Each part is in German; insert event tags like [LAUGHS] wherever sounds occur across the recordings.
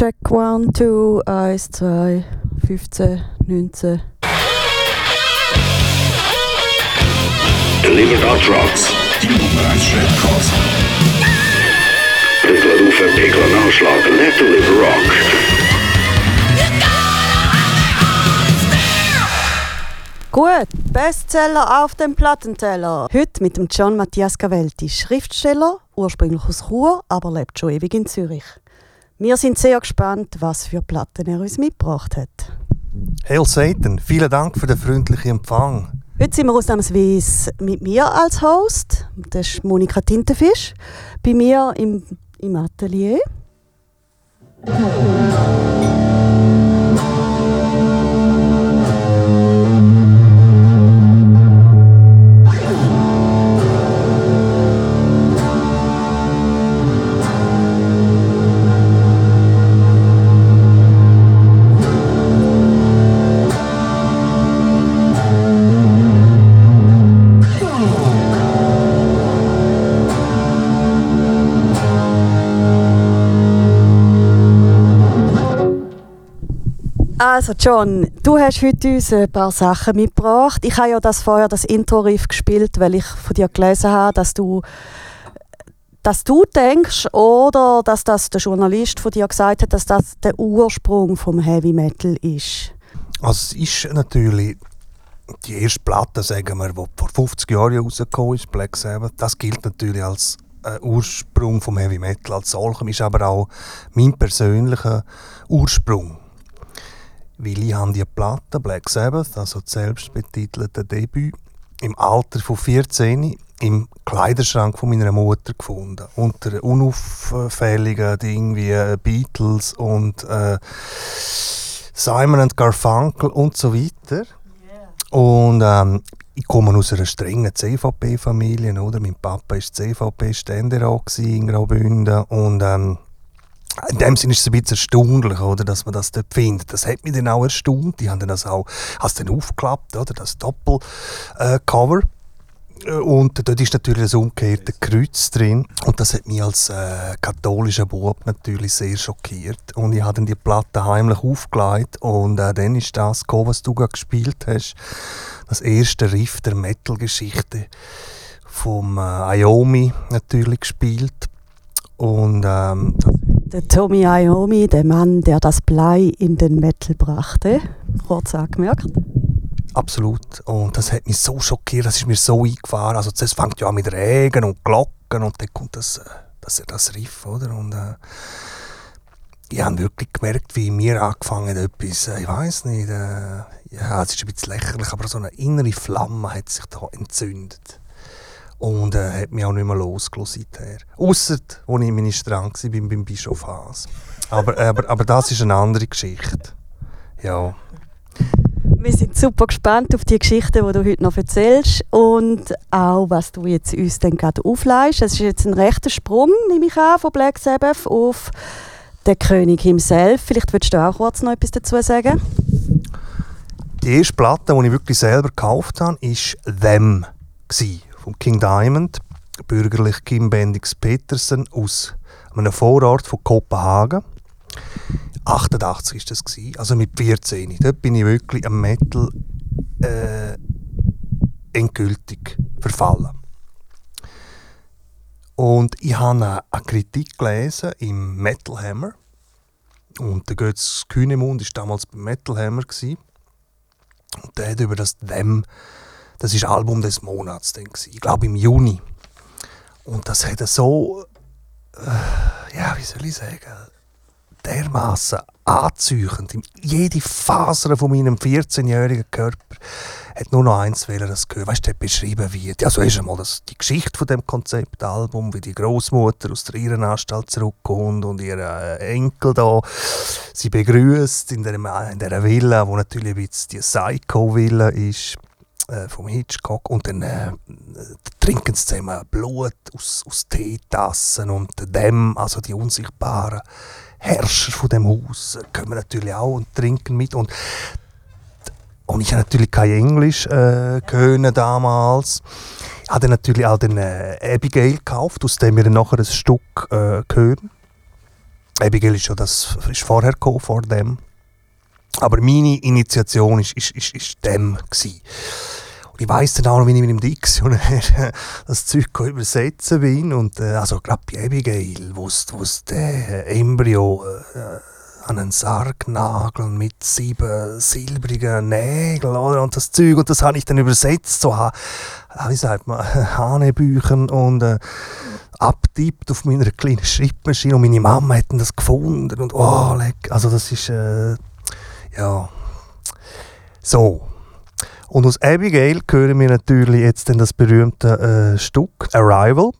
Check 1, 2, 1, 2, 15, 19. Delivered our trucks. Records. Pickel rufen, Pickel nachschlagen. Let deliver rock. Gut, Bestseller auf dem Plattenteller. Heute mit dem John Matthias Cavelti, Schriftsteller, ursprünglich aus Chur, aber lebt schon ewig in Zürich. Wir sind sehr gespannt, was für Platten er uns mitgebracht hat. Hail Satan, vielen Dank für den freundlichen Empfang. Heute sind wir ausnahmsweise mit mir als Host. Das ist Monika Tintenfisch. Bei mir im, im Atelier. Also John, du hast heute uns ein paar Sachen mitgebracht. Ich habe ja das vorher das Intro-Riff gespielt, weil ich von dir gelesen habe, dass du dass du denkst oder dass das der Journalist von dir gesagt hat, dass das der Ursprung vom Heavy Metal ist. Also es ist natürlich die erste Platte, sagen wir, die vor 50 Jahren rausgekommen ist, Black Sabbath, das gilt natürlich als äh, Ursprung vom Heavy Metal als solchem, ist aber auch mein persönlicher Ursprung. Weil ich habe die Platte Black Sabbath, also das selbstbetitelte Debüt, im Alter von 14 im Kleiderschrank von meiner Mutter gefunden. Unter unauffälligen Dingen wie äh, Beatles und äh, Simon and Garfunkel und so weiter. Und ähm, ich komme aus einer strengen CVP-Familie, oder? Mein Papa war CVP-Ständerat in Graubünden und ähm, in dem Sinne ist es ein bisschen erstaunlich, oder, dass man das dort findet. Das hat mich dann auch erstaunt. Die haben das auch, hast dann aufgeklappt, oder, das Doppelcover. Äh, und dort ist natürlich das umgekehrte Kreuz drin. Und das hat mich als äh, katholischer Bub natürlich sehr schockiert. Und ich habe dann die Platte heimlich aufgelegt. Und äh, dann ist das gekommen, was du gerade gespielt hast. Das erste Riff der Metal-Geschichte vom äh, Iomi natürlich gespielt. Und ähm, Der Tommy Iommi, der Mann, der das Blei in den Metal brachte, kurz angemerkt. Absolut. Und das hat mich so schockiert, das ist mir so eingefahren. Also das fängt ja an mit Regen und Glocken und dann kommt das, äh, das, das Riff, oder? Und äh, ich habe wirklich gemerkt, wie mir angefangen etwas, äh, ich weiß nicht, äh, ja, es ist ein bisschen lächerlich, aber so eine innere Flamme hat sich da entzündet. Und äh, hat mich auch nicht mehr losgelassen seither. Ausser, als ich in meine Strang war, beim, beim Bischof Haas. Aber, aber, aber das ist eine andere Geschichte. Ja. Wir sind super gespannt auf die Geschichten, die du heute noch erzählst und auch, was du jetzt uns dann gerade aufleihst. Es ist jetzt ein rechter Sprung, nehme ich an, von Black Sabbath auf den König himself. Vielleicht würdest du auch kurz noch etwas dazu sagen? Die erste Platte, die ich wirklich selber gekauft habe, war «Them» von King Diamond, bürgerlich Kim Bendix Petersen aus einem Vorort von Kopenhagen. 88 ist das gsi, also mit 14. Dort bin ich wirklich am Metal äh, endgültig verfallen. Und ich habe eine, eine Kritik gelesen im Metal Hammer. Und der Götz Kühnemund war damals beim Metal Hammer. Gewesen. Und der hat über das Them, das ist Album des Monats, dann ich glaube im Juni. Und das hat so, äh, ja, wie soll ich sagen, dermaßen anzüchend. Jede Faser von meinem 14-jährigen Körper hat nur noch eins wählen, das gehört. Weißt du, beschrieben wird. Also erst einmal das, die Geschichte von dem Konzeptalbum, wie die Großmutter aus der Irrenanstalt zurückkommt und ihr äh, Enkel da sie begrüßt in in der Villa, wo natürlich bisschen die Psycho-Villa ist äh, vom Hitchcock und dann äh, trinken sie zusammen Blut aus, aus Teetassen und dem, also die unsichtbaren Herrscher von dem Haus äh, kommen natürlich auch und trinken mit und und ich habe natürlich kein Englisch äh, können damals. Ich habe natürlich auch den äh, Abigail gekauft, aus dem wir dann nachher ein Stück äh, hören. Abigail ist schon das ist vorher gekommen, vor dem. Aber meine Initiation ist, ist, ist, ist dem gewesen. Ich weiss dann auch noch, wie ich mit dem Diktionär [LAUGHS] das Zeug übersetzen bin. Und äh, also gerade bei Abigail, wo der Embryo äh, an einen Sarg nageln mit sieben silbrigen Nägeln oder? und das Zeug. Und das habe ich dann übersetzt, so, wie sagt man, [LAUGHS] Hanebüchern und äh, abtippt auf meiner kleinen Schreibmaschine und meine Mama hat das gefunden und oh, leck, also das ist, äh, ja, so. Und aus Abigail hören wir natürlich jetzt dann das berühmte äh, Stück Arrival.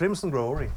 Crimson Glory.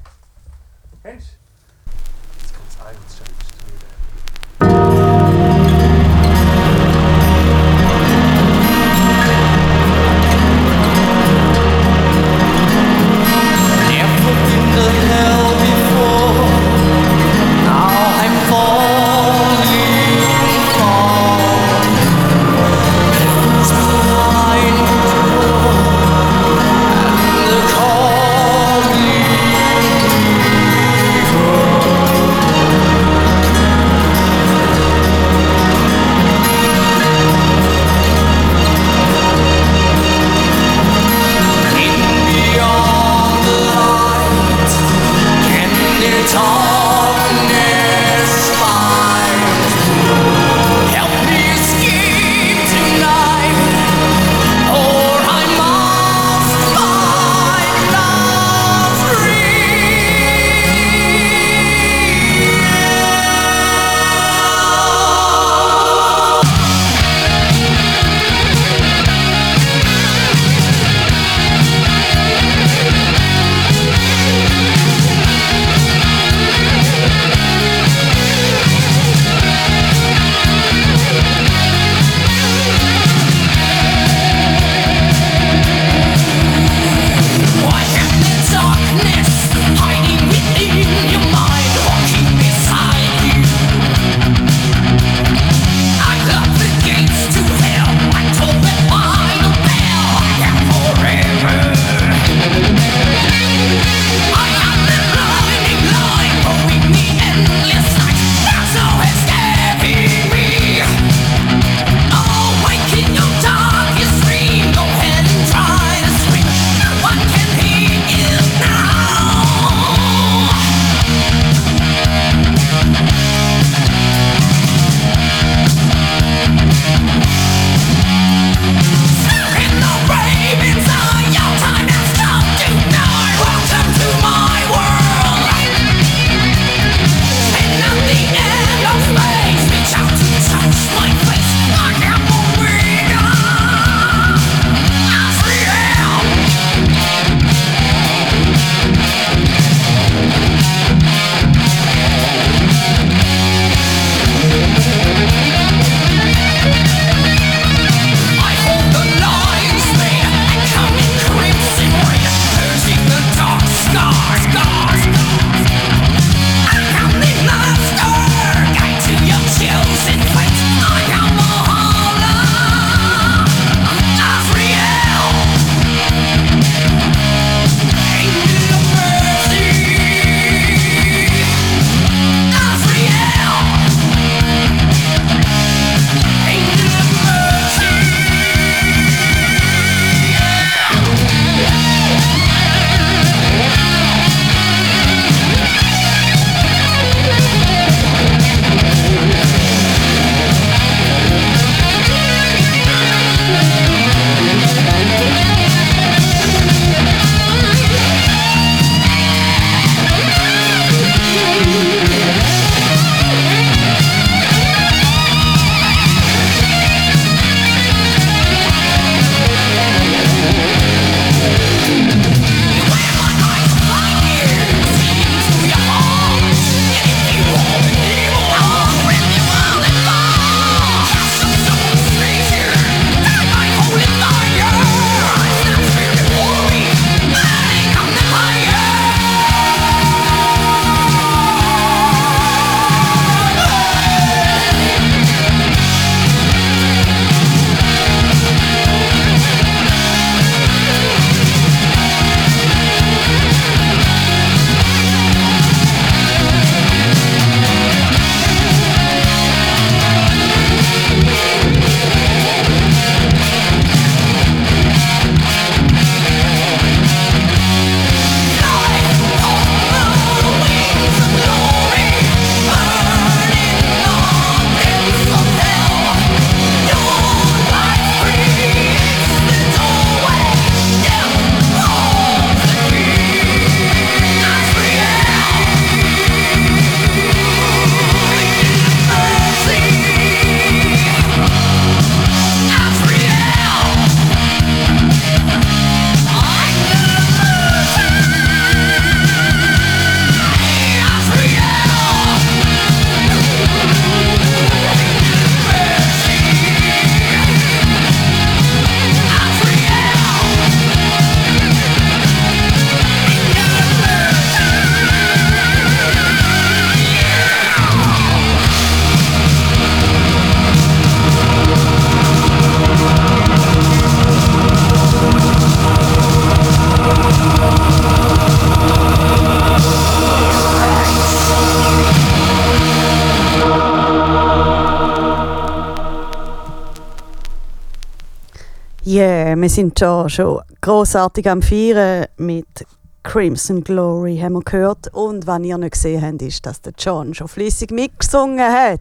Wir sind schon, schon grossartig am Feiern mit Crimson Glory, haben wir gehört. Und was ihr nicht gesehen habt, ist, dass der John schon flüssig mitgesungen hat.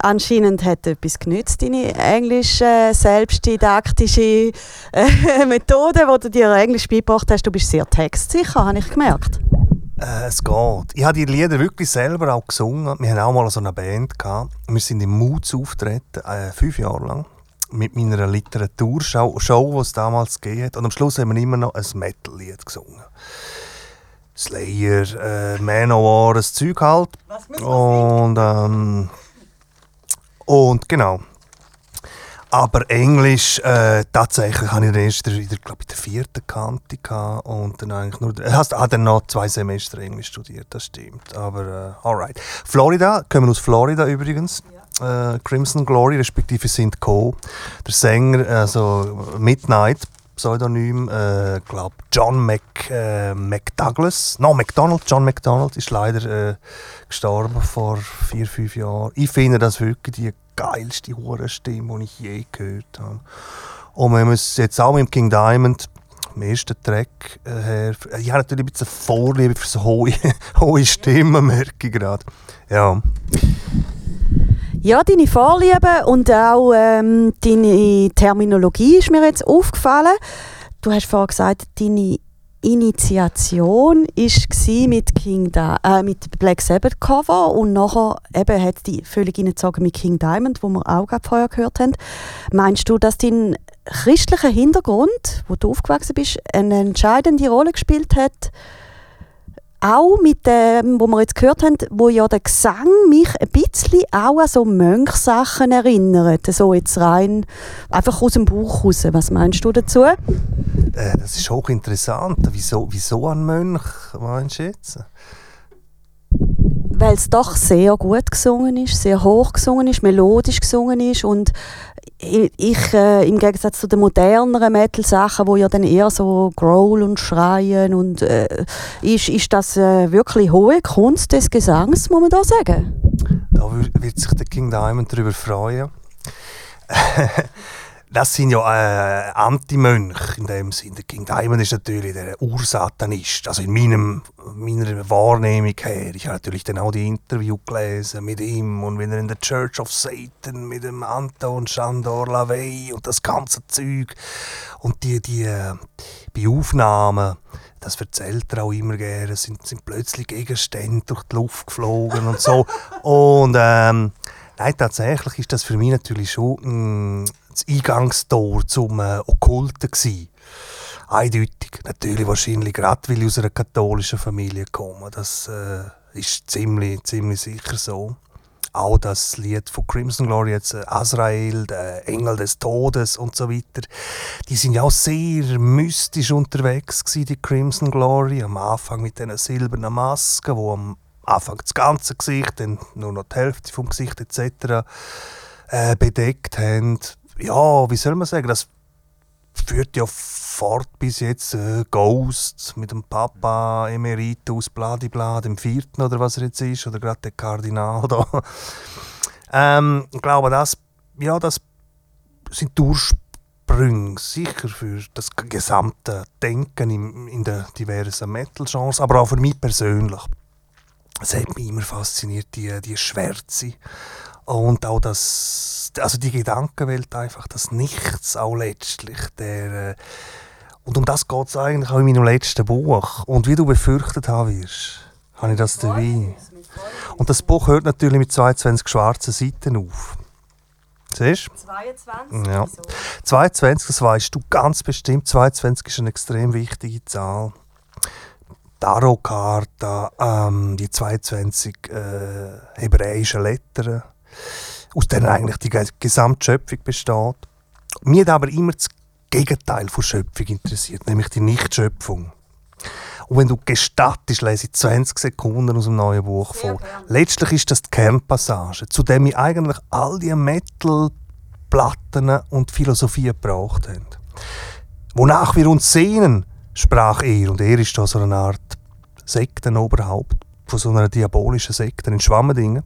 Anscheinend hat etwas genützt, deine englische, äh, selbstdidaktische äh, [LAUGHS] Methode, die du dir Englisch beigebracht hast. Du bist sehr textsicher, habe ich gemerkt. Äh, es geht. Ich habe die Lieder wirklich selber auch gesungen. Wir haben auch mal so eine Band gehabt. Wir sind im Moods auftreten, äh, fünf Jahre lang. Mit meiner Literaturshow, Show, die es damals gegeben hat. Und am Schluss haben wir immer noch ein Metal-Lied gesungen. Slayer, äh, Manowar, das Zeug halt. Und, ähm, und genau. Aber Englisch, äh, tatsächlich habe ich den erst in der, glaub, in der vierten Kante gehabt und dann eigentlich nur, äh, hast, hat dann noch zwei Semester Englisch studiert, das stimmt. Aber äh, alright. Florida, kommen aus Florida übrigens. Äh, Crimson Glory, respektive sind Co. Der Sänger, also Midnight, Pseudonym, äh, glaube John Mc, äh, McDouglas, no McDonald, John McDonald ist leider äh, gestorben vor vier, fünf Jahren. Ich finde das wirklich die geilste Hurenstimme, die ich je gehört habe. Und wenn man es jetzt auch mit King Diamond, dem ersten Track äh, her, ich habe natürlich ein bisschen Vorliebe für so hohe, [LAUGHS] hohe Stimmen, merke ich gerade. Ja. Ja, deine Vorliebe und auch ähm, deine Terminologie ist mir jetzt aufgefallen. Du hast vorhin gesagt, deine Initiation war mit, King Di äh, mit Black Sabbath Cover und nachher eben hat die völlig hineingezogen mit King Diamond, wo wir auch gerade vorher gehört haben. Meinst du, dass dein christlicher Hintergrund, wo du aufgewachsen bist, eine entscheidende Rolle gespielt hat? Auch mit dem, wo wir jetzt gehört haben, wo ja der Gesang mich ein bisschen auch an so Mönchsachen erinnert. So jetzt rein, einfach aus dem Bauch raus. Was meinst du dazu? Äh, das ist hochinteressant. Wieso, wieso ein Mönch, meinst du jetzt? weil es doch sehr gut gesungen ist, sehr hoch gesungen ist, melodisch gesungen ist und ich, äh, im Gegensatz zu den moderneren Metal-Sachen, wo ja dann eher so Growl und Schreien und äh, ist, ist das äh, wirklich hohe Kunst des Gesangs, muss man da sagen? Da wird sich der King Diamond darüber freuen. [LAUGHS] Das sind ja äh, Anti-Mönche in dem Sinn. Der King Diamond ist natürlich der Ursatanist. Also in meinem, meiner Wahrnehmung her. Ich habe natürlich dann auch die Interview gelesen mit ihm und wenn er in der Church of Satan mit dem Anton Chandor LaVey und das ganze Zeug und die, die äh, bei Aufnahmen, das erzählt er auch immer gerne, sind, sind plötzlich Gegenstände durch die Luft geflogen und so. [LAUGHS] Und ähm, nein, tatsächlich ist das für mich natürlich schon mh, das Eingangstor zum äh, Okkulten gewesen. Eindeutig. Natürlich wahrscheinlich gerade, weil ich aus einer katholischen Familie komme. Das äh, ist ziemlich, ziemlich sicher so. Auch das Lied von Crimson Glory, jetzt äh, Azrael, der Engel des Todes und so weiter, die sind ja auch sehr mystisch unterwegs gewesen, die Crimson Glory. Am Anfang mit diesen silbernen Masken, wo am Anfang das ganze Gesicht, dann nur noch die Hälfte vom Gesicht etc. Äh, bedeckt haben. Ja, wie soll man sagen, das führt ja fort bis jetzt äh, Ghost mit dem Papa Emeritus Bladibla, dem vierten oder was er jetzt ist, oder gerade der Kardinal da. [LAUGHS] ähm, ich glaube, das, ja, das sind Ursprünge sicher für das gesamte Denken in, in den diversen Metal-Genres, aber auch für mich persönlich. Es hat mich immer fasziniert, die, die Schwärze und auch das, also die Gedankenwelt einfach, das Nichts auch letztlich. Der, äh, und um das geht es eigentlich auch in meinem letzten Buch. Und wie du befürchtet haben wirst, habe ich das dabei. Und das Buch hört natürlich mit 22 schwarzen Seiten auf. Siehst du? 22? Ja. 22, das weißt du ganz bestimmt. 22 ist eine extrem wichtige Zahl. Tarotkarte, ähm, die 22 äh, hebräischen Lettern, aus denen eigentlich die ge- gesamte Schöpfung besteht. Mir hat aber immer das Gegenteil von Schöpfung interessiert, nämlich die Nichtschöpfung. Und wenn du gestattest, lese ich 20 Sekunden aus dem neuen Buch vor. Letztlich ist das die Kernpassage, zu dem ich eigentlich all die Metal-Platten und Philosophie gebraucht haben. Wonach wir uns sehnen, sprach er, und er ist da so eine Art Sektenoberhaupt von so einer diabolischen Sekte in Schwammendingen.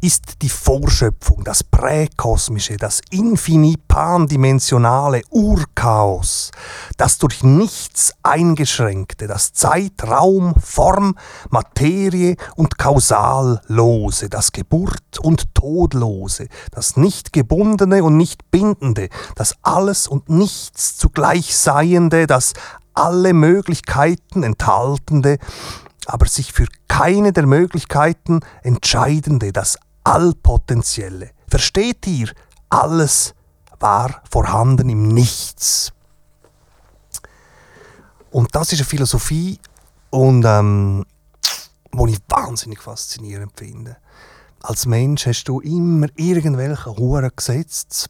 Ist die Vorschöpfung, das Präkosmische, das infinipandimensionale Urchaos, das durch nichts eingeschränkte, das Zeitraum, Form, Materie und Kausallose, das Geburt und Todlose, das nicht gebundene und nicht bindende, das alles und nichts zugleich Seiende, das alle Möglichkeiten enthaltende, aber sich für keine der Möglichkeiten entscheidende, das Allpotenzielle. Versteht ihr? Alles war vorhanden im Nichts. Und das ist eine Philosophie, und, ähm, die ich wahnsinnig faszinierend finde. Als Mensch hast du immer irgendwelche hohen Gesetze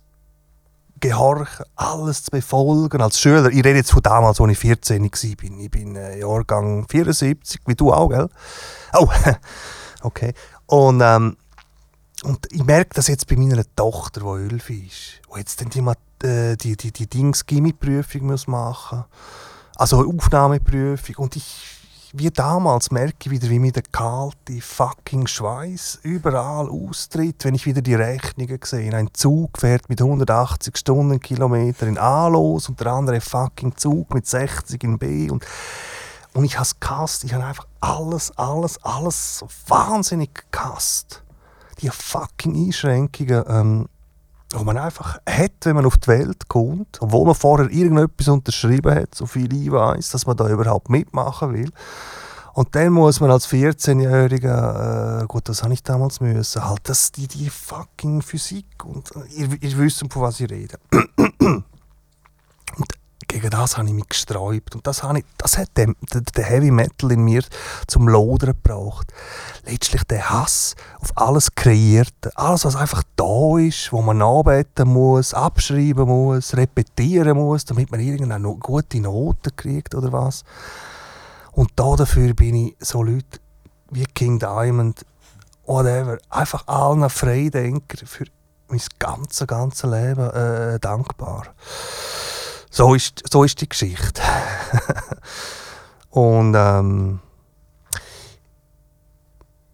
gehorchen, alles zu befolgen. Als Schüler, ich rede jetzt von damals, als ich 14 war. Ich bin äh, Jahrgang 74, wie du auch, gell? Oh, [LAUGHS] okay. Und, ähm, und ich merke das jetzt bei meiner Tochter, die elf ist, die jetzt dann die, äh, die, die, die Dings Gimmi-Prüfung muss machen Also Aufnahmeprüfung. Und ich, wie damals, merke ich wieder, wie mir der kalte fucking Schweiß überall austritt, wenn ich wieder die Rechnungen sehe. Ein Zug fährt mit 180 Stundenkilometern in A los und der andere fucking Zug mit 60 in B. Und, und ich habe es gehasst. Ich habe einfach alles, alles, alles wahnsinnig gehasst die fucking Einschränkungen, ähm, die man einfach hat, wenn man auf die Welt kommt, obwohl man vorher irgendetwas unterschrieben hat, so viel ich weiß, dass man da überhaupt mitmachen will. Und dann muss man als 14-Jähriger, äh, gut, das habe ich damals müssen, halt das, die, die fucking Physik und äh, ihr, ihr wisst, von was ich rede. Und gegen das habe ich mich gesträubt. Und das, habe ich, das hat den, den, Heavy Metal in mir zum Lodern gebracht. Letztlich der Hass auf alles Kreierte, alles, was einfach da ist, wo man nachbeten muss, abschreiben muss, repetieren muss, damit man irgendeine gute Noten kriegt oder was. Und da dafür bin ich so Leute wie King Diamond, whatever, einfach allen Freidenkern für mein ganzes, ganzes Leben äh, dankbar. So ist, so ist die Geschichte. [LAUGHS] Und ähm,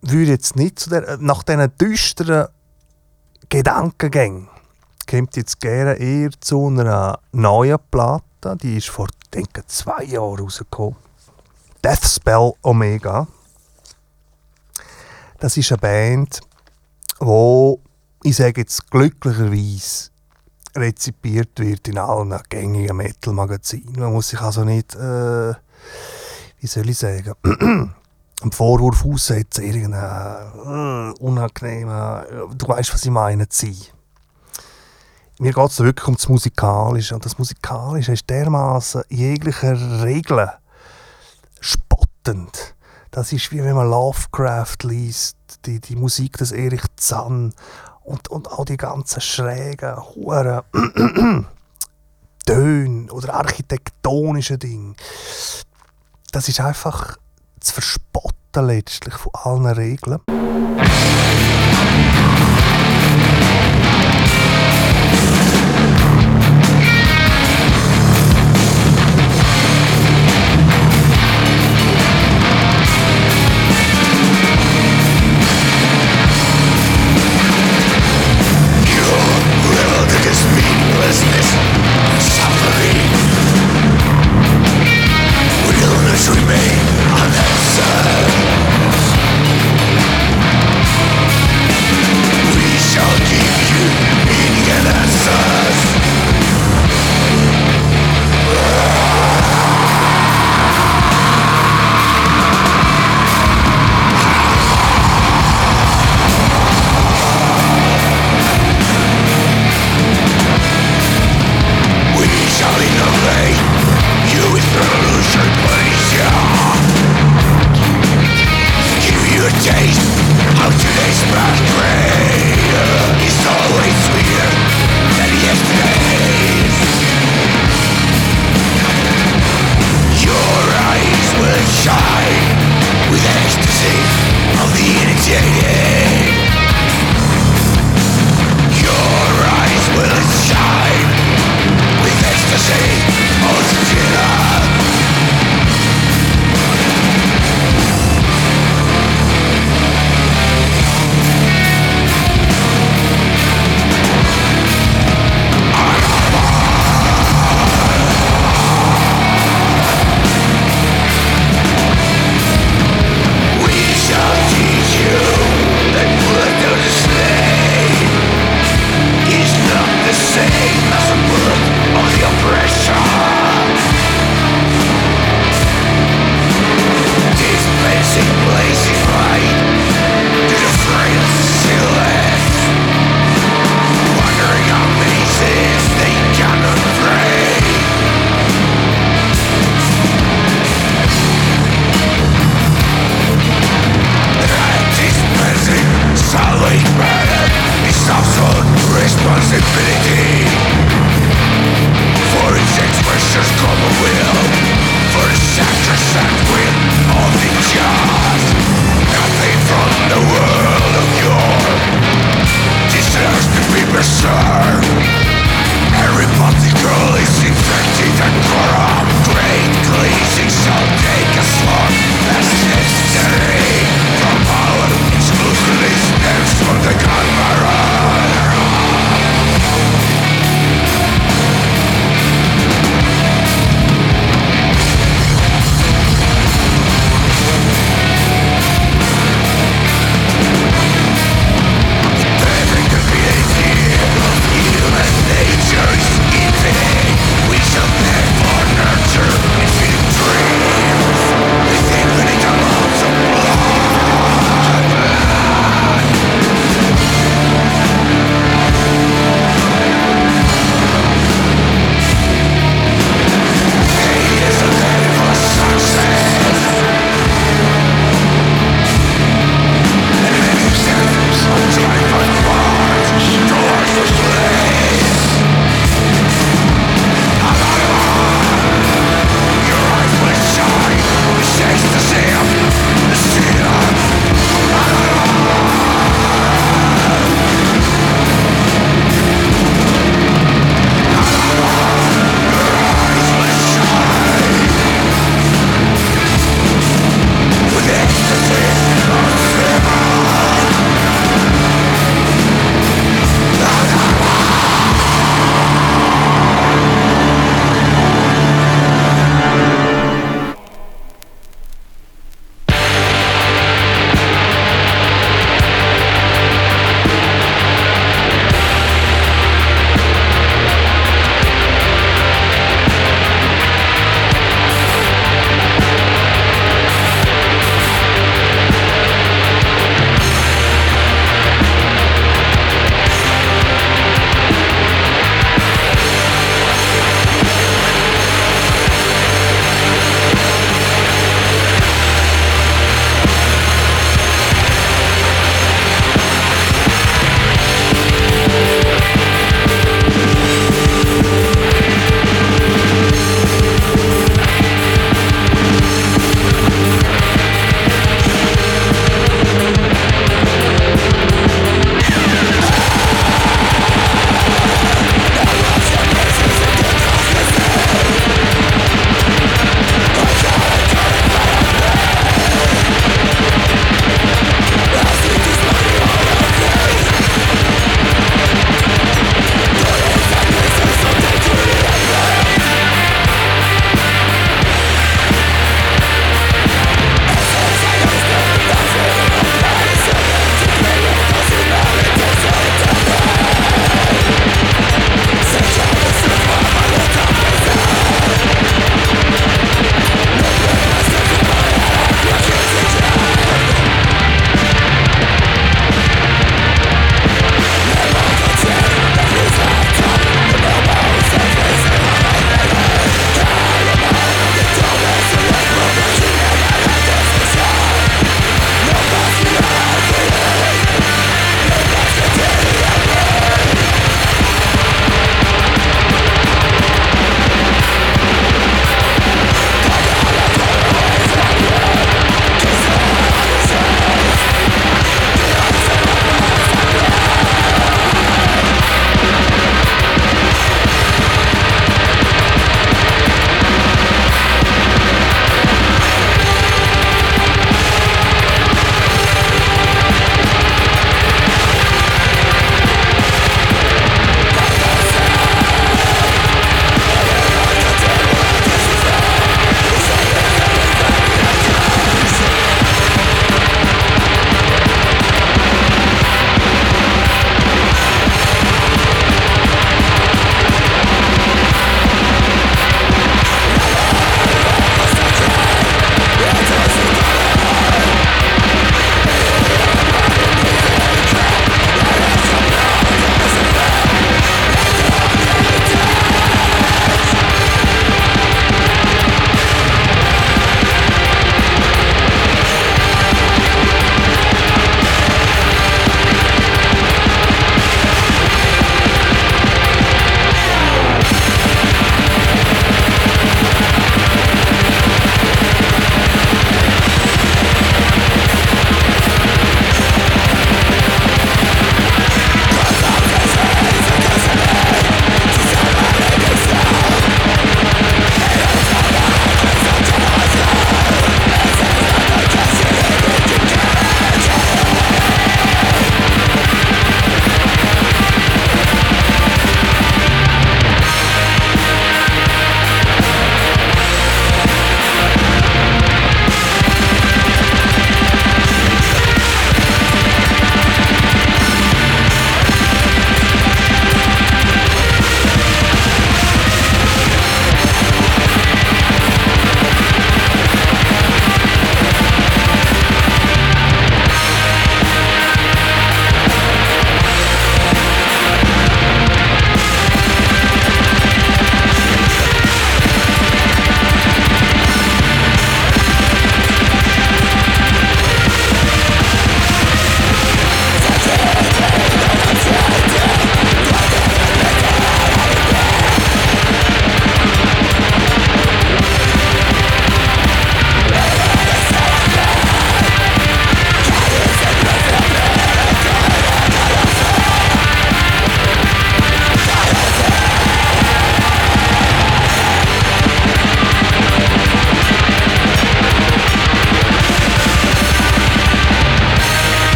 würde jetzt nicht zu der, nach diesen düsteren Gedankengängen kommt jetzt gerne eher zu einer neuen Platte. Die ist vor, denke zwei Jahren rausgekommen. Deathspell Omega. Das ist eine Band, wo ich sage jetzt glücklicherweise rezipiert wird in allen gängigen Metal-Magazinen. Man muss sich also nicht, äh, wie soll ich sagen, [CLEARS THROAT] einen Vorwurf aussetzen, irgendeinen äh, unangenehmen, äh, du weißt, was ich meine, ziehen. Mir geht es wirklich um das Musikalische. Und das Musikalische ist dermaßen jeglicher Regeln spottend. Das ist wie wenn man Lovecraft liest, die, die Musik des Erich Zann und, und auch die ganzen schrägen, hohen [CLEARS THROAT] Töne oder architektonischen Dinge. Das ist einfach zu verspotten letztlich von allen Regeln.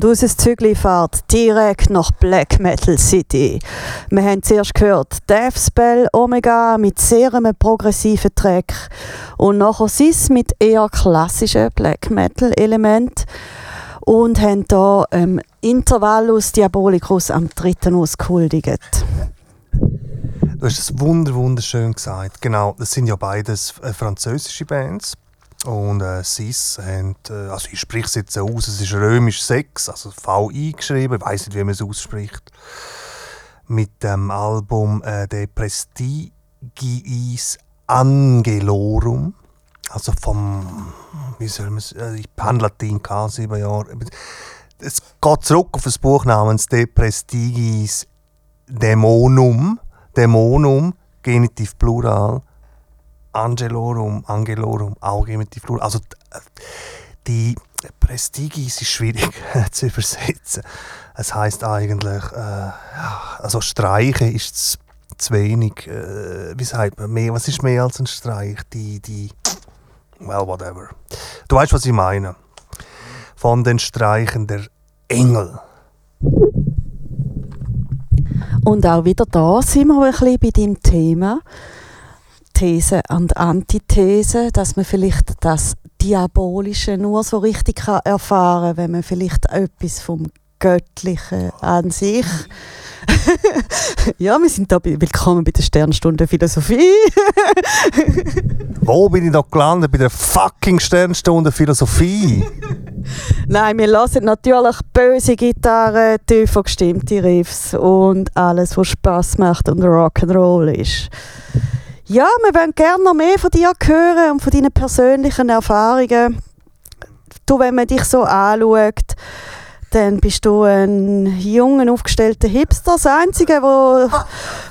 Und unser Zügli fährt direkt nach Black Metal City. Wir haben zuerst gehört Deathspell Omega mit sehr einem progressiven Track und nachher Sis mit eher klassischen Black Metal Element und haben hier ähm, Intervallus Diabolicus am dritten ausgehuldigt. Du hast es wunder wunderschön gesagt. Genau, das sind ja beides äh, französische Bands. Und äh, SIS haben, äh, also ich spreche es jetzt aus, es ist römisch 6, also VI geschrieben, ich weiß nicht, wie man es ausspricht. Mit dem Album äh, De Prestigiis Angelorum. Also vom, wie soll man es, äh, ich habe Latein gehabt, sieben Jahre. Es geht zurück auf das Buch namens De Prestigiis Dämonum. Dämonum, Genitiv Plural, Angelorum, Angelorum, auch Genitiv Plural. Also die Prestigis ist schwierig [LAUGHS] zu übersetzen. Es heißt eigentlich, äh, also Streichen ist zu, zu wenig. Äh, wie sagt man mehr? Was ist mehr als ein Streich? Die, die, well, whatever. Du weißt, was ich meine. Von den Streichen der Engel. Und auch wieder da sind wir ein bisschen bei dem Thema These und Antithese, dass man vielleicht das Diabolische nur so richtig kann erfahren kann, wenn man vielleicht etwas vom Göttlichen an sich. [LAUGHS] ja, wir sind da bei, willkommen bei der Sternstunde Philosophie. [LAUGHS] Wo bin ich da gelandet? Bei der fucking Sternstunde Philosophie. [LAUGHS] Nein, wir hören natürlich böse Gitarren, tiefer gestimmte Riffs und alles, was Spaß macht und Rock'n'Roll ist. Ja, wir wollen gerne noch mehr von dir hören und von deinen persönlichen Erfahrungen. Du, wenn man dich so anschaut, dann bist du ein junger, aufgestellter Hipster. Das Einzige, was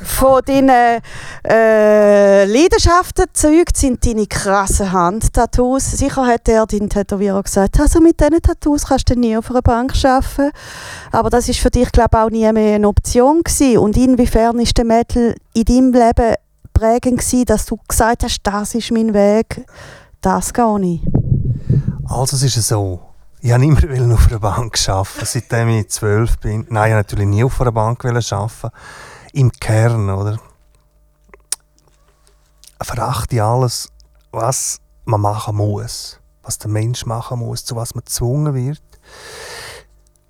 von deinen äh, Leidenschaften zeugt, sind deine krassen Handtattoos. Sicher hat er, dein Tätowierer, gesagt, also mit diesen Tattoos kannst du nie auf einer Bank arbeiten. Aber das ist für dich, glaube ich, auch nie mehr eine Option gewesen. Und inwiefern ist der Metal in deinem Leben prägend gewesen, dass du gesagt hast, das ist mein Weg, das gehe ich? Also es ist so, ich wollte immer auf einer Bank arbeiten, seitdem ich zwölf bin. Nein, ich natürlich nie auf einer Bank arbeiten. Im Kern, oder? Verachte ich alles, was man machen muss. Was der Mensch machen muss, zu was man gezwungen wird.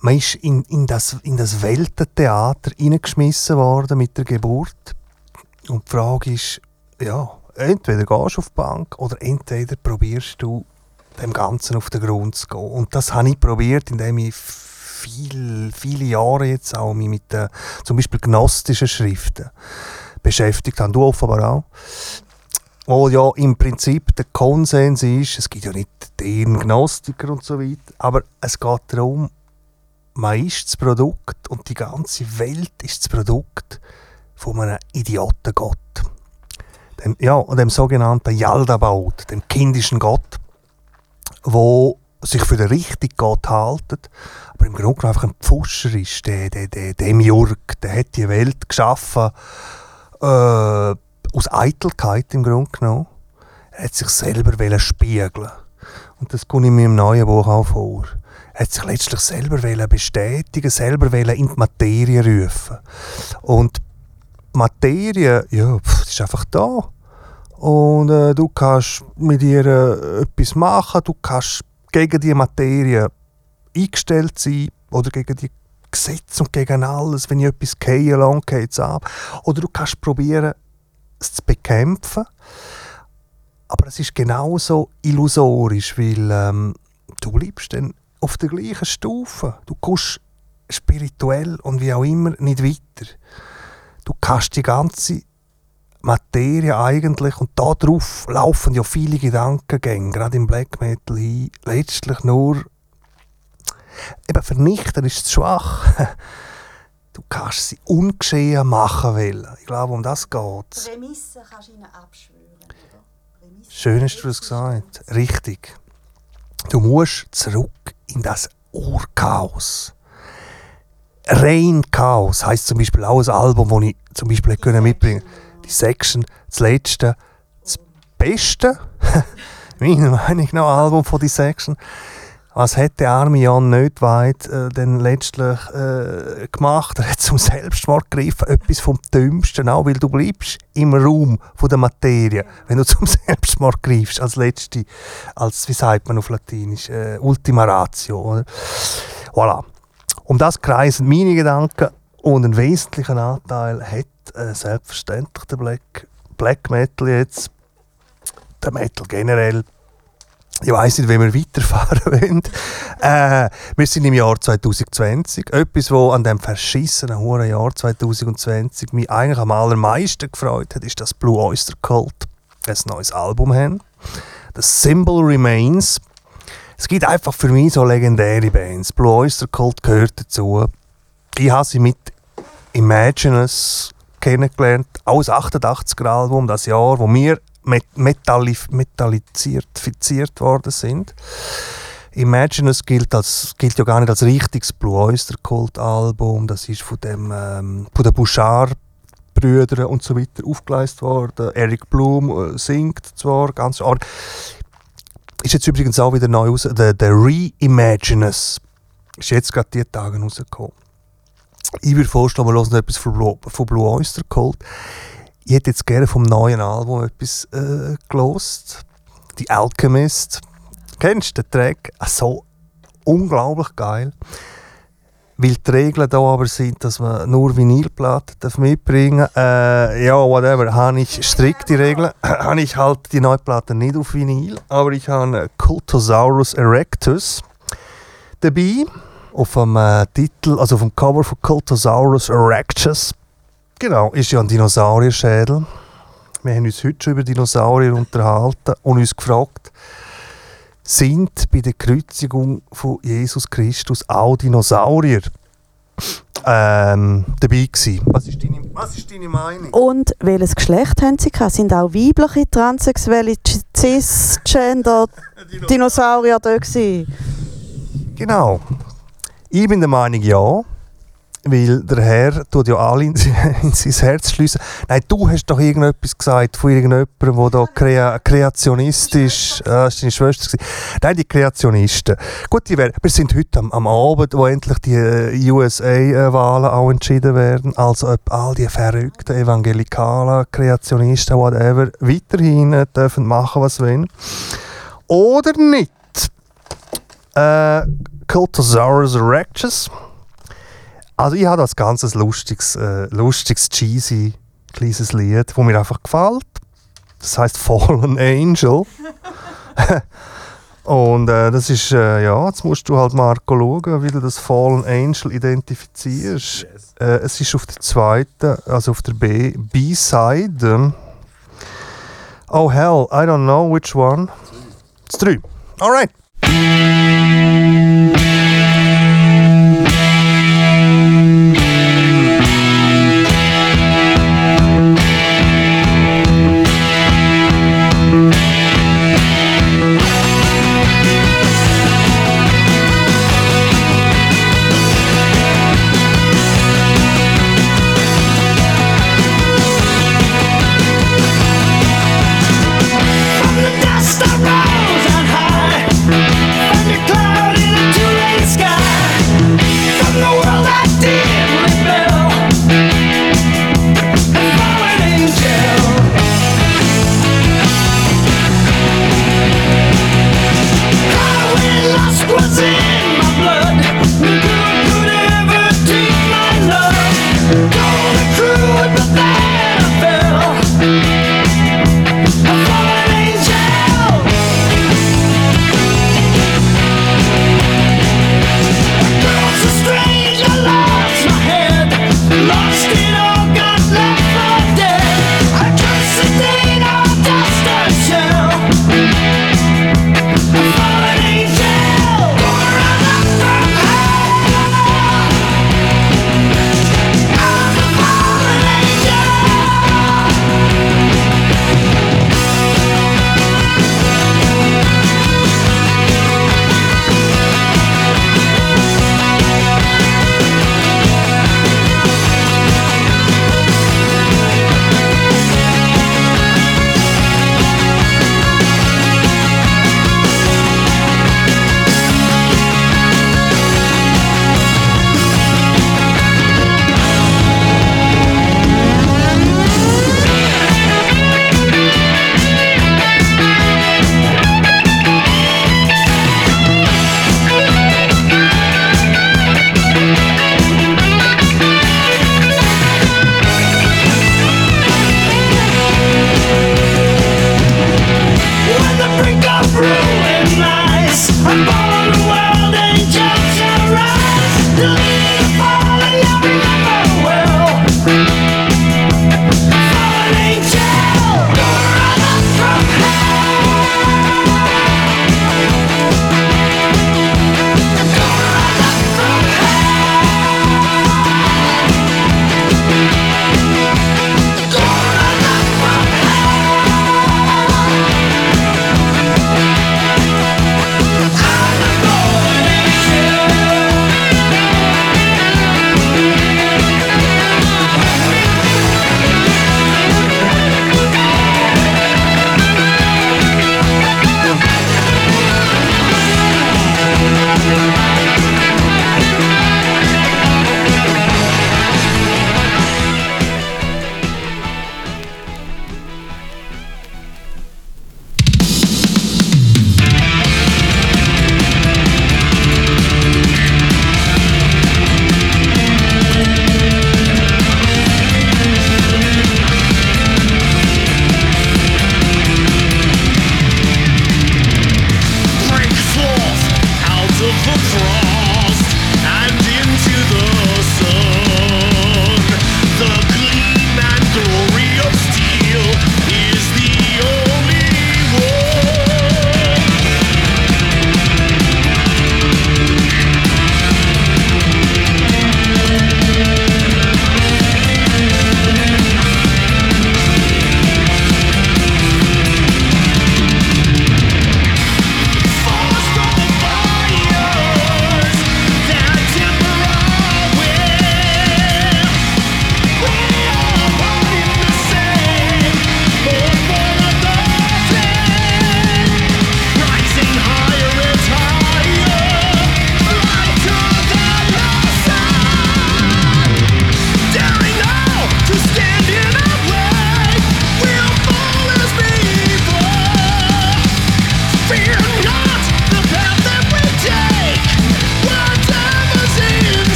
Man ist in, in, das, in das Weltentheater hineingeschmissen worden mit der Geburt. Und die Frage ist, ja, entweder gehst du auf die Bank oder entweder probierst du dem Ganzen auf den Grund zu gehen. Und das habe ich probiert, indem ich viel, viele Jahre jetzt auch mich mit den, zum Beispiel gnostischen Schriften beschäftigt habe. Du offenbar auch. Wo ja im Prinzip der Konsens ist, es gibt ja nicht den Gnostiker und so weiter, aber es geht darum, man ist das Produkt und die ganze Welt ist das Produkt von einem Idiotengott. Dem, ja, dem sogenannten Yaldabaoth, dem kindischen Gott, wo sich für den richtigen Gott haltet, aber im Grunde einfach ein Pfuscher ist, der, der, der Demiurg, der hat die Welt geschaffen äh, aus Eitelkeit im Grunde genommen. Er hat sich selber spiegeln und das kommt in meinem neuen Buch auch vor. Er hat sich letztlich selber bestätigen, selber in die Materie rufen. Und Materie, ja, pff, ist einfach da. Und äh, du kannst mit ihr äh, etwas machen, du kannst gegen die Materie eingestellt sein oder gegen die Gesetze und gegen alles. Wenn ich etwas gehe, lang geht es ab. Oder du kannst probieren, es zu bekämpfen. Aber es ist genauso illusorisch, weil ähm, du bleibst dann auf der gleichen Stufe. Du kommst spirituell und wie auch immer nicht weiter. Du kannst die ganze Materie eigentlich, und darauf laufen ja viele Gedankengänge, gerade im Black Metal hin, letztlich nur eben vernichten ist zu schwach. [LAUGHS] Du kannst sie ungeschehen machen wollen. Ich glaube, um das geht es. Prämissen kannst du ihnen abschwören, oder? Schön hast du das gesagt. Richtig. Du musst zurück in das Urchaos. Rein Chaos heisst zum Beispiel auch ein Album, das ich zum Beispiel hätte mitbringen können. Die Section, das letzte, das beste, [LAUGHS] meiner Meinung nach, Album von die Section. Was hat der arme Jan Nödweit äh, denn letztlich äh, gemacht? Er hat zum Selbstmord gegriffen, etwas vom Dümmsten, auch weil du bleibst im Raum von der Materie, wenn du zum [LAUGHS] Selbstmord greifst, als letzte, als, wie sagt man auf Latinisch, äh, Ultima Ratio. Oder? Voilà. Um das kreisen meine Gedanken und einen wesentlichen Anteil hat äh, selbstverständlich der Black, Black Metal jetzt, der Metal generell, ich weiss nicht, wie wir weiterfahren [LAUGHS] wollen. Äh, wir sind im Jahr 2020. Etwas, was an dem verschissenen hohen Jahr 2020 mich eigentlich am allermeisten gefreut hat, ist, dass Blue Oyster Cult ein neues Album haben. Das Symbol Remains. Es gibt einfach für mich so legendäre Bands. Blue Oyster Cult gehört dazu. Ich habe sie mit Imaginus kennengelernt. Auch das 88er Album, das Jahr, wo wir met metallif metalliziert worden sind. Imaginus gilt, als, gilt ja gar nicht als richtiges Blue Oyster Cult Album. Das ist von, dem, ähm, von den Bouchard Brüdern und so weiter aufgeleistet worden. Eric Blum äh, singt zwar ganz arg. Ist jetzt übrigens auch wieder neu raus. Der, der Reimaginus ist jetzt gerade die Tage rausgekommen. Ich würde vorstellen, wir hören etwas von Blue, von Blue Oyster Cult. Ich hätte jetzt gerne vom neuen Album etwas äh, gelost. Die Alchemist. Kennst du den Track? Ah, so unglaublich geil. Weil die Regeln da aber sind, dass man nur Vinylplatten darf mitbringen darf. Äh, ja, whatever. Habe ich strikte Regeln. [CLEARS THROAT] habe ich halt die neue Platte nicht auf Vinyl. Aber ich habe Cultosaurus erectus dabei. Auf dem äh, Titel, also auf dem Cover von Cultosaurus erectus Genau, ist ja ein Dinosaurierschädel. Wir haben uns heute schon über Dinosaurier unterhalten und uns gefragt, sind bei der Kreuzigung von Jesus Christus auch Dinosaurier ähm, dabei gewesen? Was ist, deine, was ist deine Meinung? Und welches Geschlecht haben sie gehabt? Sind auch weibliche, transsexuelle, cisgender [LAUGHS] Dinosaurier da gewesen? Genau. Ich bin der Meinung, ja. Weil der Herr tut ja alle in, [LAUGHS] in sein Herz schliessen. Nein, du hast doch irgendetwas gesagt von irgendjemandem, der da Krea Kreationist ist. Ah, das war deine Schwester. gewesen. Nein, die Kreationisten. Gut, die wär, wir sind heute am, am Abend, wo endlich die äh, USA-Wahlen auch entschieden werden. Also ob all die verrückten evangelikalen Kreationisten, whatever, weiterhin äh, dürfen machen, was sie wollen. Oder nicht. Äh, Cultosaurus erectus. Also ich habe das ganz ein lustiges, äh, lustiges, cheesy kleines Lied, das mir einfach gefällt. Das heißt Fallen Angel. [LAUGHS] Und äh, das ist, äh, ja, jetzt musst du halt Marco schauen, wie du das Fallen Angel identifizierst. Äh, es ist auf der zweiten, also auf der B, B-Side. Oh hell, I don't know which one. Das drei. Alright.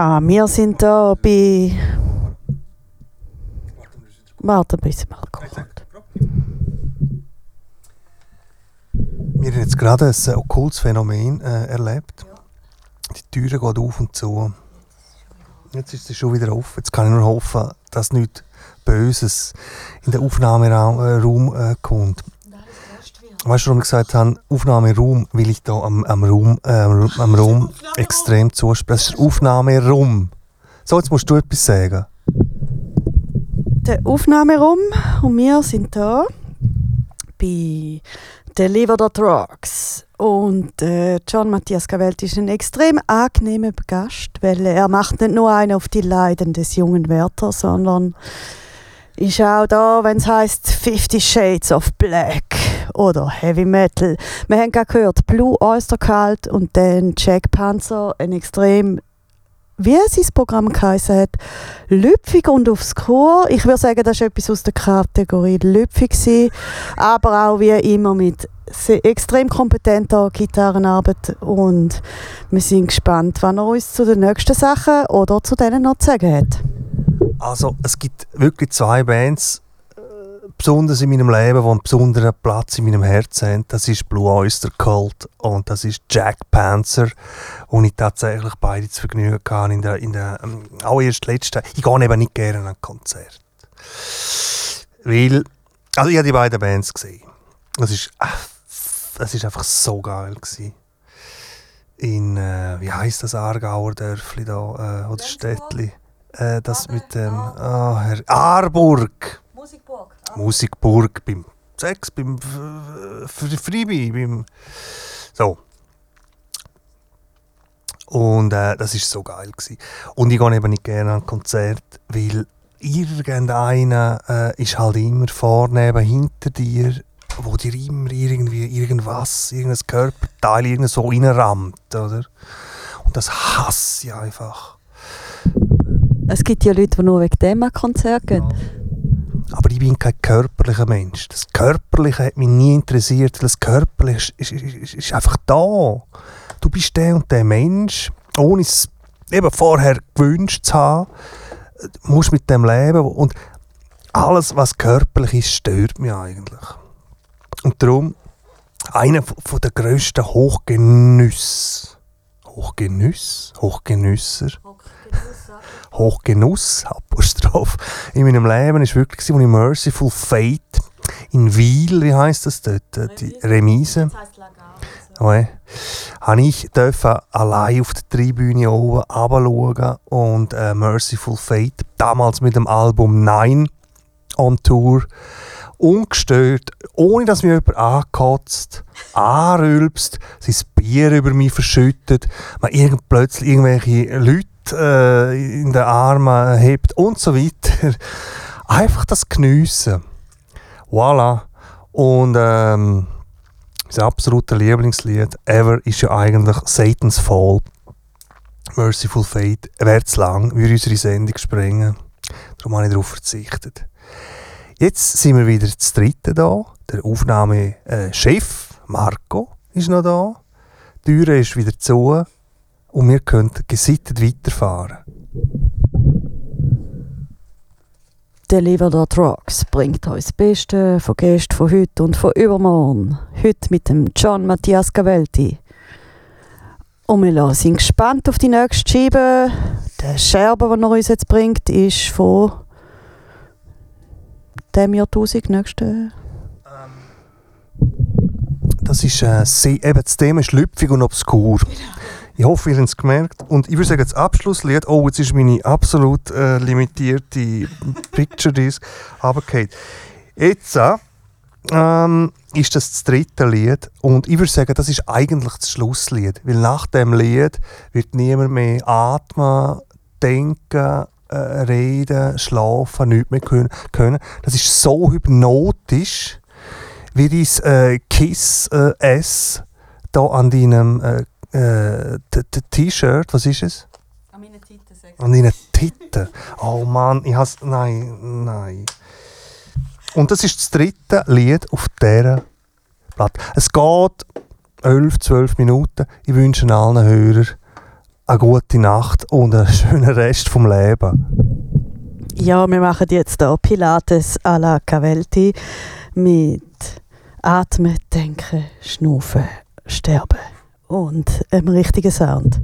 Ja, wir sind da bei. Warte, bis mal kommt. Wir haben jetzt gerade ein äh, okkultes Phänomen äh, erlebt. Die Türe geht auf und zu. Jetzt ist sie schon wieder offen. Jetzt kann ich nur hoffen, dass nichts Böses in den Aufnahmeraum äh, kommt. Weißt du, warum ich gesagt habe, Aufnahmeraum, weil ich da am, am Raum, äh, am Raum extrem zuspreche. Das ist der Aufnahmeraum. So, jetzt musst du etwas sagen. Der Aufnahmeraum und wir sind da bei Deliver the Drugs. Und äh, John Matthias Cavelti ist ein extrem angenehmer Gast, weil er macht nicht nur einen auf die Leiden des jungen Werther, sondern ist auch da, wenn es heißt Fifty Shades of Black oder Heavy Metal. Wir haben gerade gehört Blue Oyster Cult und dann Jack Panzer, ein extrem wie sein Programm geheißen hat, lüpfig und aufs Chor. Ich würde sagen, das war etwas aus der Kategorie lüpfig, gewesen, aber auch wie immer mit extrem kompetenter Gitarrenarbeit und wir sind gespannt, wann er uns zu den nächsten Sachen oder zu denen noch zu sagen hat. Also, es gibt wirklich zwei Bands, besonders in meinem Leben, die einen besonderen Platz in meinem Herzen haben. Das ist Blue Oyster Cult und das ist Jack Panzer, wo ich tatsächlich beide zu Vergnügen hatte. In der, in der, ähm, auch erst letzten. Ich gehe eben nicht gerne an Konzert. Weil, also ich habe die beiden Bands gesehen. Das ist, das ist einfach so geil gewesen. In, äh, wie heisst das Aargauer Dörfli da, äh, oder Städtli? Äh, das mit dem, ah, Herr, Aarburg. Musikburg. Musikburg beim Sex, beim F- F- Freebie, beim so. Und äh, das ist so geil gewesen. Und ich gehe eben nicht gerne an Konzert, weil irgendeiner äh, ist halt immer vorne eben hinter dir, wo dir immer irgendwie irgendwas, irgendein Körperteil irgend so reinrammt, oder? Und das hasse ich einfach. Es gibt ja Leute, die nur wegen dem an Konzert gehen. Aber ich bin kein körperlicher Mensch. Das Körperliche hat mich nie interessiert, weil das Körperliche ist, ist, ist, einfach da. Du bist der und der Mensch, ohne es eben vorher gewünscht zu haben, äh, musst mit dem leben. Und alles, was körperlich ist, stört mich eigentlich. Und darum, einer von der grössten Hochgenüsse, Hochgenüsse, Hochgenüsser, Hochgenuss, Apostroph, in meinem Leben ist wirklich, als ich Merciful Fate in Wiel, wie heisst das dort, äh, die Remise, ouais, habe ich dürfen allein auf der Tribüne oben runterschauen und äh, Merciful Fate, damals mit dem Album Nine on Tour, ungestört, ohne dass mich jemand angekotzt, anrülpst, sein Bier über mich verschüttet, man irgend plötzlich irgendwelche Leute äh, in den Armen hebt und so weiter. [LAUGHS] Einfach das Geniessen. Voilà. Und ähm, mein absolutes Lieblingslied ever ist ja eigentlich Satan's Fall. Merciful Fate. Wäre zu lang, würde unsere Sendung sprengen. Darum habe ich darauf verzichtet. Jetzt sind wir wieder zu dritten da. Der Aufnahmechef Marco ist noch da. Die Tür ist wieder zu und wir können gesittet weiterfahren. Deliver the Drugs bringt uns das Beste von Gästen von heute und von übermorgen. Heute mit dem John Matthias Cavelti. Und wir sind gespannt auf die nächste Scheibe. Der Scherbe, den er uns jetzt bringt, ist von dem Jahrtausend, nächsten. Das ist äh, eben das Thema ist lüpfig und obskur. Ich hoffe, ihr habt es gemerkt. Und ich würde sagen, das Abschlusslied, oh, jetzt ist meine absolut äh, limitierte [LAUGHS] Picture Disc runtergefallen. Jetzt äh, ähm, ist das das dritte Lied und ich würde sagen, das ist eigentlich das Schlusslied, weil nach dem Lied wird niemand mehr atmen, denken, äh, reden, schlafen, nichts mehr können. Das ist so hypnotisch, wie dein äh, Kiss äh, da an deinem äh, äh, T-Shirt, was ist es? An deinen Titten. Oh Mann, ich has nein, nein. Und das ist das dritte Lied auf dieser Platte. Es geht 11, 12 Minuten. Ich wünsche allen Hörern eine gute Nacht und einen schönen Rest vom Leben. Ja, wir machen jetzt hier Pilates à la Cavelti mit Atmen, Denken, Schnaufen, Sterben und einem richtigen Sound.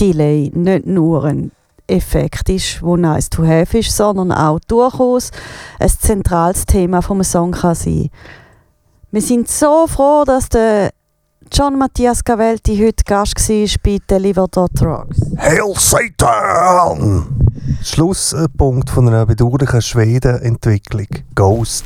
Delay nicht nur ein Effekt ist, wo nice to have ist, sondern auch durchaus ein zentrales Thema vom Song kann sein. Wir sind so froh, dass der John Matthias Cavelti heute Gast war bei Deliver Dot Rocks. Hail Satan! Schlusspunkt von einer bedauerlichen Schwedenentwicklung. Ghost.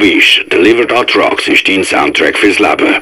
Wish, Delivered Our Trucks ist dein Soundtrack fürs Leben.